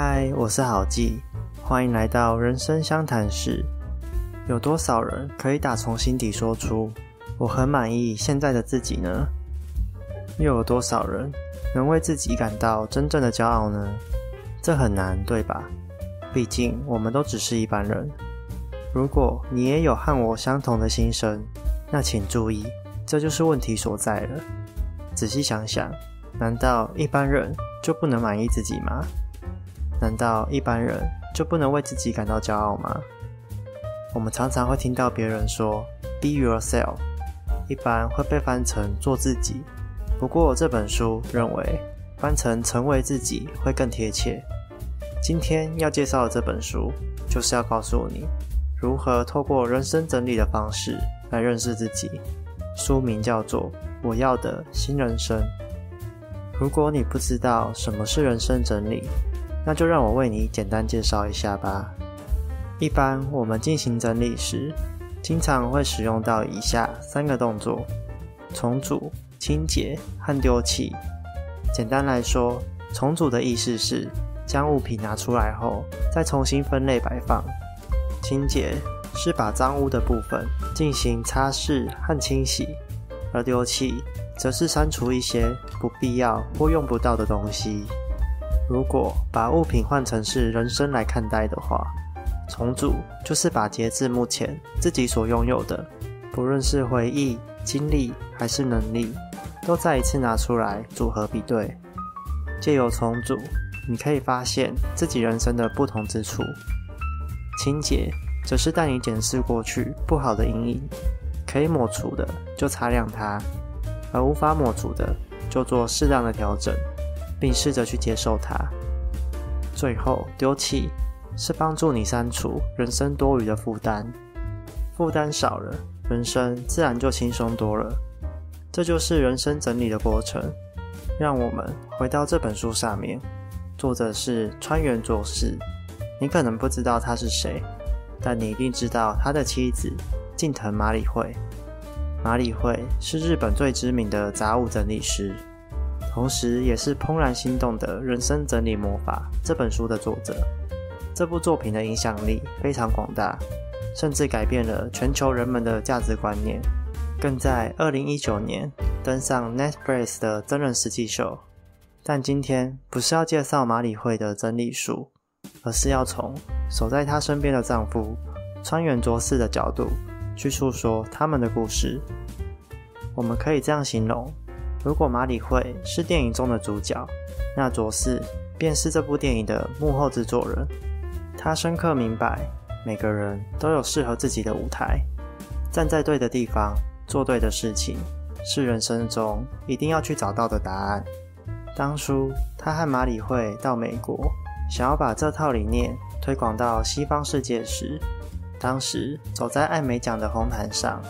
嗨，我是郝记，欢迎来到人生相谈室。有多少人可以打从心底说出我很满意现在的自己呢？又有多少人能为自己感到真正的骄傲呢？这很难，对吧？毕竟我们都只是一般人。如果你也有和我相同的心声，那请注意，这就是问题所在了。仔细想想，难道一般人就不能满意自己吗？难道一般人就不能为自己感到骄傲吗？我们常常会听到别人说 “be yourself”，一般会被翻成“做自己”。不过这本书认为翻成“成为自己”会更贴切。今天要介绍的这本书，就是要告诉你如何透过人生整理的方式来认识自己。书名叫做《我要的新人生》。如果你不知道什么是人生整理，那就让我为你简单介绍一下吧。一般我们进行整理时，经常会使用到以下三个动作：重组、清洁和丢弃。简单来说，重组的意思是将物品拿出来后，再重新分类摆放；清洁是把脏污的部分进行擦拭和清洗；而丢弃则是删除一些不必要或用不到的东西。如果把物品换成是人生来看待的话，重组就是把截至目前自己所拥有的，不论是回忆、经历还是能力，都再一次拿出来组合比对。借由重组，你可以发现自己人生的不同之处。清洁则是带你检视过去不好的阴影，可以抹除的就擦亮它，而无法抹除的就做适当的调整，并试着去接受它。最后丢弃。是帮助你删除人生多余的负担，负担少了，人生自然就轻松多了。这就是人生整理的过程。让我们回到这本书上面，作者是川原卓士。你可能不知道他是谁，但你一定知道他的妻子近藤麻里惠。麻里惠是日本最知名的杂物整理师，同时也是《怦然心动的人生整理魔法》这本书的作者。这部作品的影响力非常广大，甚至改变了全球人们的价值观念，更在二零一九年登上 Netflix 的真人实际秀。但今天不是要介绍马里会的整理术，而是要从守在她身边的丈夫川原卓士的角度去诉说他们的故事。我们可以这样形容：如果马里会是电影中的主角，那卓士便是这部电影的幕后制作人。他深刻明白，每个人都有适合自己的舞台，站在对的地方，做对的事情，是人生中一定要去找到的答案。当初他和马里会到美国，想要把这套理念推广到西方世界时，当时走在艾美奖的红毯上，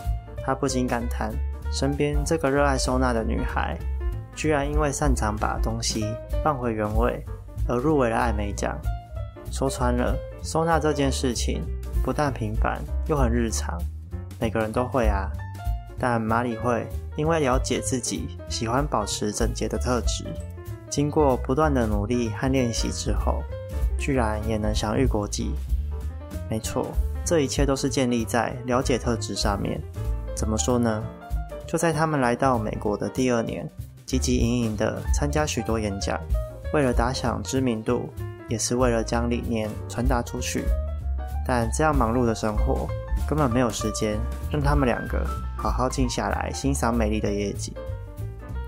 他不禁感叹：身边这个热爱收纳的女孩，居然因为擅长把东西放回原位，而入围了艾美奖。说穿了，收纳这件事情不但平凡，又很日常，每个人都会啊。但马里会因为了解自己喜欢保持整洁的特质，经过不断的努力和练习之后，居然也能享誉国际。没错，这一切都是建立在了解特质上面。怎么说呢？就在他们来到美国的第二年，汲汲营营的参加许多演讲，为了打响知名度。也是为了将理念传达出去，但这样忙碌的生活根本没有时间让他们两个好好静下来欣赏美丽的夜景。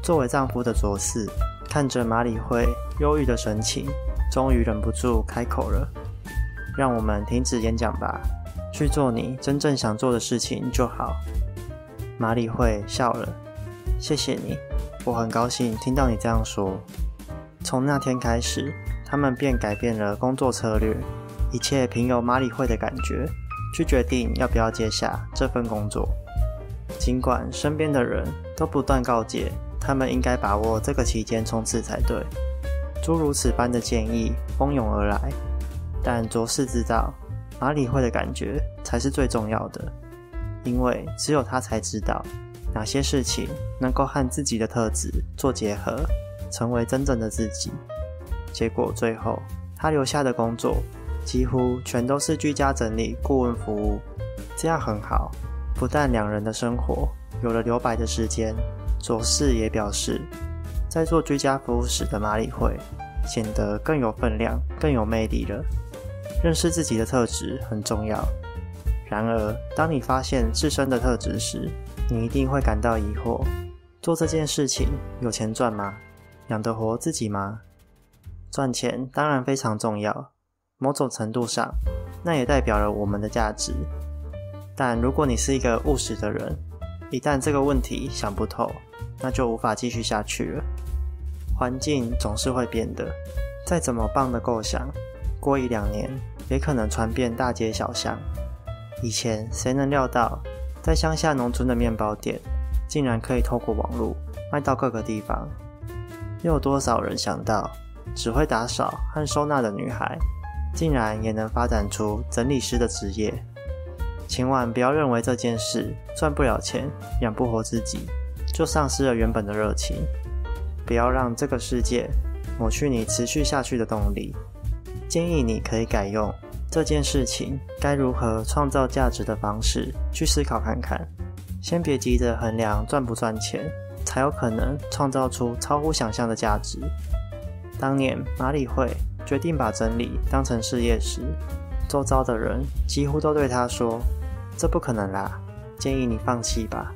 作为丈夫的卓四看着马里会忧郁的神情，终于忍不住开口了：“让我们停止演讲吧，去做你真正想做的事情就好。”马里会笑了：“谢谢你，我很高兴听到你这样说。”从那天开始。他们便改变了工作策略，一切凭由马里会的感觉去决定要不要接下这份工作。尽管身边的人都不断告诫他们应该把握这个期间冲刺才对，诸如此般的建议蜂拥而来，但卓士知道马里会的感觉才是最重要的，因为只有他才知道哪些事情能够和自己的特质做结合，成为真正的自己。结果最后，他留下的工作几乎全都是居家整理顾问服务，这样很好，不但两人的生活有了留白的时间，卓氏也表示，在做居家服务时的马里会显得更有分量、更有魅力了。认识自己的特质很重要。然而，当你发现自身的特质时，你一定会感到疑惑：做这件事情有钱赚吗？养得活自己吗？赚钱当然非常重要，某种程度上，那也代表了我们的价值。但如果你是一个务实的人，一旦这个问题想不透，那就无法继续下去了。环境总是会变的，再怎么棒的构想，过一两年也可能传遍大街小巷。以前谁能料到，在乡下农村的面包店，竟然可以透过网络卖到各个地方？又有多少人想到，只会打扫和收纳的女孩，竟然也能发展出整理师的职业？千万不要认为这件事赚不了钱、养不活自己，就丧失了原本的热情。不要让这个世界抹去你持续下去的动力。建议你可以改用。这件事情该如何创造价值的方式去思考看看，先别急着衡量赚不赚钱，才有可能创造出超乎想象的价值。当年马里会决定把整理当成事业时，周遭的人几乎都对他说：“这不可能啦，建议你放弃吧。”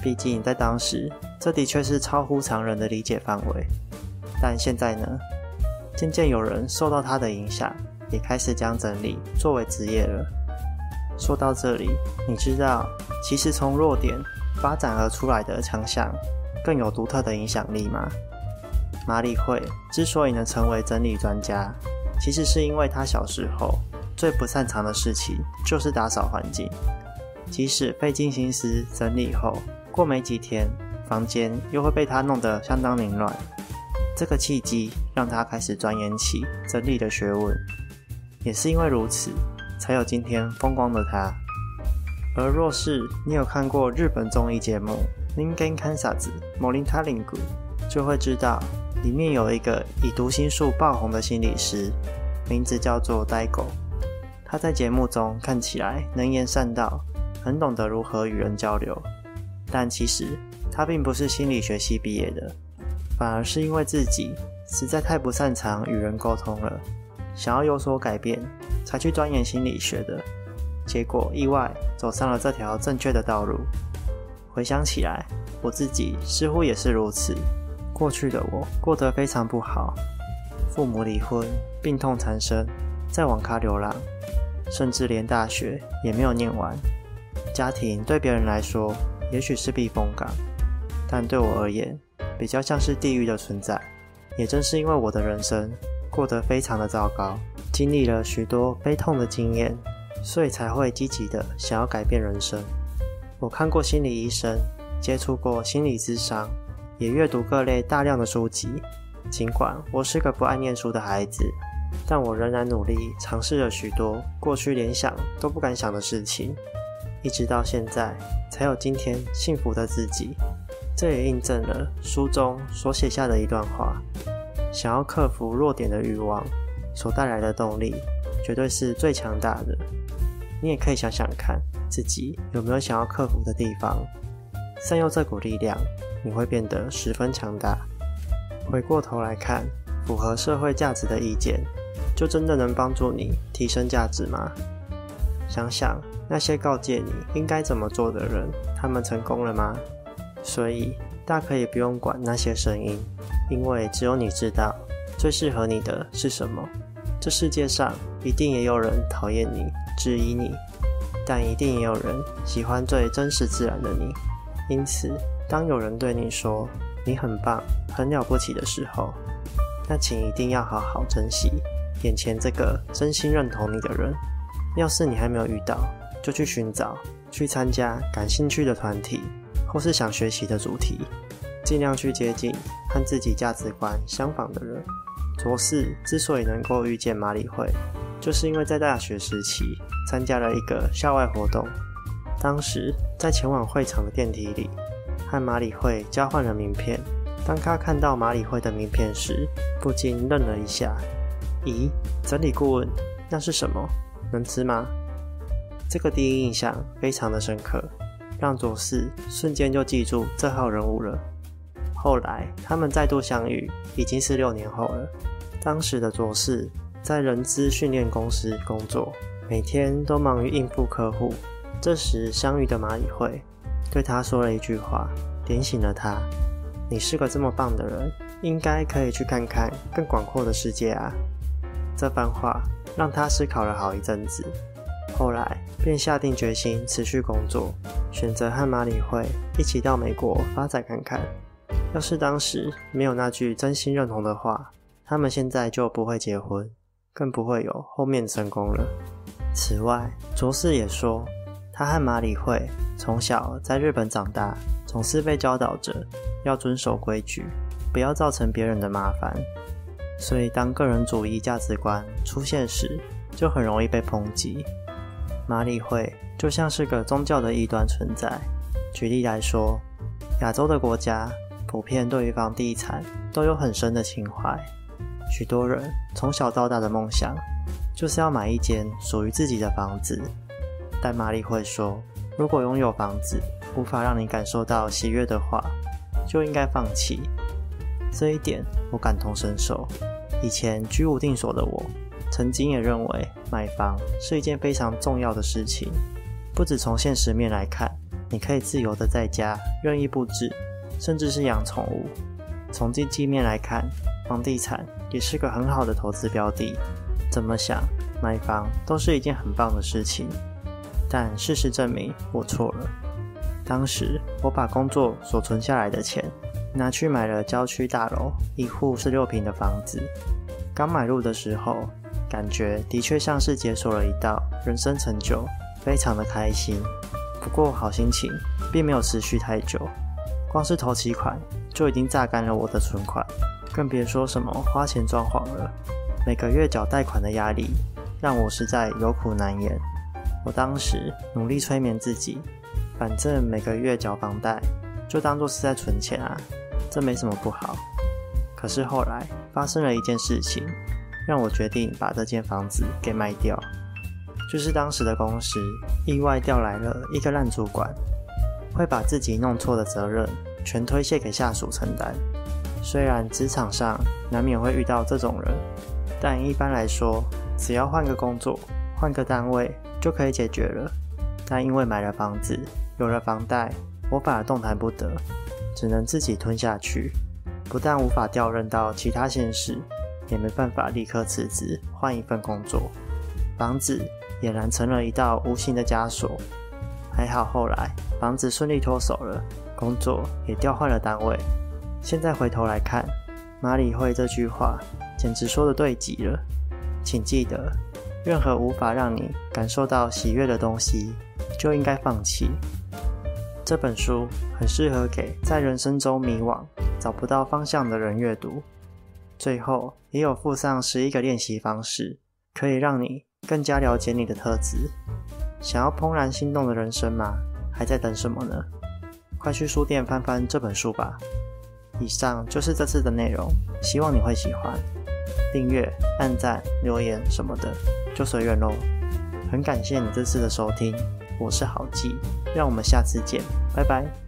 毕竟在当时，这的确是超乎常人的理解范围。但现在呢？渐渐有人受到他的影响。也开始将整理作为职业了。说到这里，你知道，其实从弱点发展而出来的强项，更有独特的影响力吗？马里会之所以能成为整理专家，其实是因为他小时候最不擅长的事情就是打扫环境。即使费尽心思整理后，过没几天，房间又会被他弄得相当凌乱。这个契机让他开始钻研起整理的学问。也是因为如此，才有今天风光的他。而若是你有看过日本综艺节目《Ningen Kansas》莫林塔林谷，就会知道里面有一个以读心术爆红的心理师，名字叫做呆狗。他在节目中看起来能言善道，很懂得如何与人交流，但其实他并不是心理学系毕业的，反而是因为自己实在太不擅长与人沟通了。想要有所改变，才去钻研心理学的，结果意外走上了这条正确的道路。回想起来，我自己似乎也是如此。过去的我过得非常不好，父母离婚，病痛缠身，在网咖流浪，甚至连大学也没有念完。家庭对别人来说也许是避风港，但对我而言，比较像是地狱的存在。也正是因为我的人生。过得非常的糟糕，经历了许多悲痛的经验，所以才会积极的想要改变人生。我看过心理医生，接触过心理咨商，也阅读各类大量的书籍。尽管我是个不爱念书的孩子，但我仍然努力尝试了许多过去连想都不敢想的事情，一直到现在才有今天幸福的自己。这也印证了书中所写下的一段话。想要克服弱点的欲望所带来的动力，绝对是最强大的。你也可以想想看，自己有没有想要克服的地方，善用这股力量，你会变得十分强大。回过头来看，符合社会价值的意见，就真的能帮助你提升价值吗？想想那些告诫你应该怎么做的人，他们成功了吗？所以，大可以不用管那些声音。因为只有你知道最适合你的是什么。这世界上一定也有人讨厌你、质疑你，但一定也有人喜欢最真实自然的你。因此，当有人对你说你很棒、很了不起的时候，那请一定要好好珍惜眼前这个真心认同你的人。要是你还没有遇到，就去寻找、去参加感兴趣的团体，或是想学习的主题。尽量去接近和自己价值观相仿的人。卓氏之所以能够遇见马里会，就是因为在大学时期参加了一个校外活动。当时在前往会场的电梯里，和马里会交换了名片。当他看到马里会的名片时，不禁愣了一下。咦，整理顾问，那是什么？能吃吗？这个第一印象非常的深刻，让卓士瞬间就记住这号人物了。后来他们再度相遇，已经是六年后了。当时的卓士在人资训练公司工作，每天都忙于应付客户。这时相遇的马里会对他说了一句话，点醒了他：“你是个这么棒的人，应该可以去看看更广阔的世界啊。”这番话让他思考了好一阵子，后来便下定决心持续工作，选择和马里会一起到美国发展看看。要是当时没有那句真心认同的话，他们现在就不会结婚，更不会有后面成功了。此外，卓士也说，他和马里会从小在日本长大，总是被教导着要遵守规矩，不要造成别人的麻烦。所以，当个人主义价值观出现时，就很容易被抨击。马里会就像是个宗教的异端存在。举例来说，亚洲的国家普遍对于房地产都有很深的情怀，许多人从小到大的梦想就是要买一间属于自己的房子。但玛丽会说，如果拥有房子无法让你感受到喜悦的话，就应该放弃。这一点我感同身受。以前居无定所的我，曾经也认为买房是一件非常重要的事情。不止从现实面来看，你可以自由的在家任意布置，甚至是养宠物。从经济面来看，房地产也是个很好的投资标的。怎么想，买房都是一件很棒的事情。但事实证明，我错了。当时我把工作所存下来的钱。拿去买了郊区大楼，一户是六平的房子。刚买入的时候，感觉的确像是解锁了一道人生成就，非常的开心。不过好心情并没有持续太久，光是头期款就已经榨干了我的存款，更别说什么花钱装潢了。每个月缴贷款的压力，让我实在有苦难言。我当时努力催眠自己，反正每个月缴房贷，就当做是在存钱啊。这没什么不好，可是后来发生了一件事情，让我决定把这间房子给卖掉。就是当时的公司意外调来了一个烂主管，会把自己弄错的责任全推卸给下属承担。虽然职场上难免会遇到这种人，但一般来说，只要换个工作、换个单位就可以解决了。但因为买了房子，有了房贷，我反而动弹不得。只能自己吞下去，不但无法调任到其他县市，也没办法立刻辞职换一份工作，房子俨然成了一道无形的枷锁。还好后来房子顺利脱手了，工作也调换了单位。现在回头来看，马里会这句话简直说的对极了。请记得，任何无法让你感受到喜悦的东西，就应该放弃。这本书很适合给在人生中迷惘、找不到方向的人阅读。最后也有附上十一个练习方式，可以让你更加了解你的特质。想要怦然心动的人生吗？还在等什么呢？快去书店翻翻这本书吧。以上就是这次的内容，希望你会喜欢。订阅、按赞、留言什么的就随缘喽。很感谢你这次的收听。我是郝记，让我们下次见，拜拜。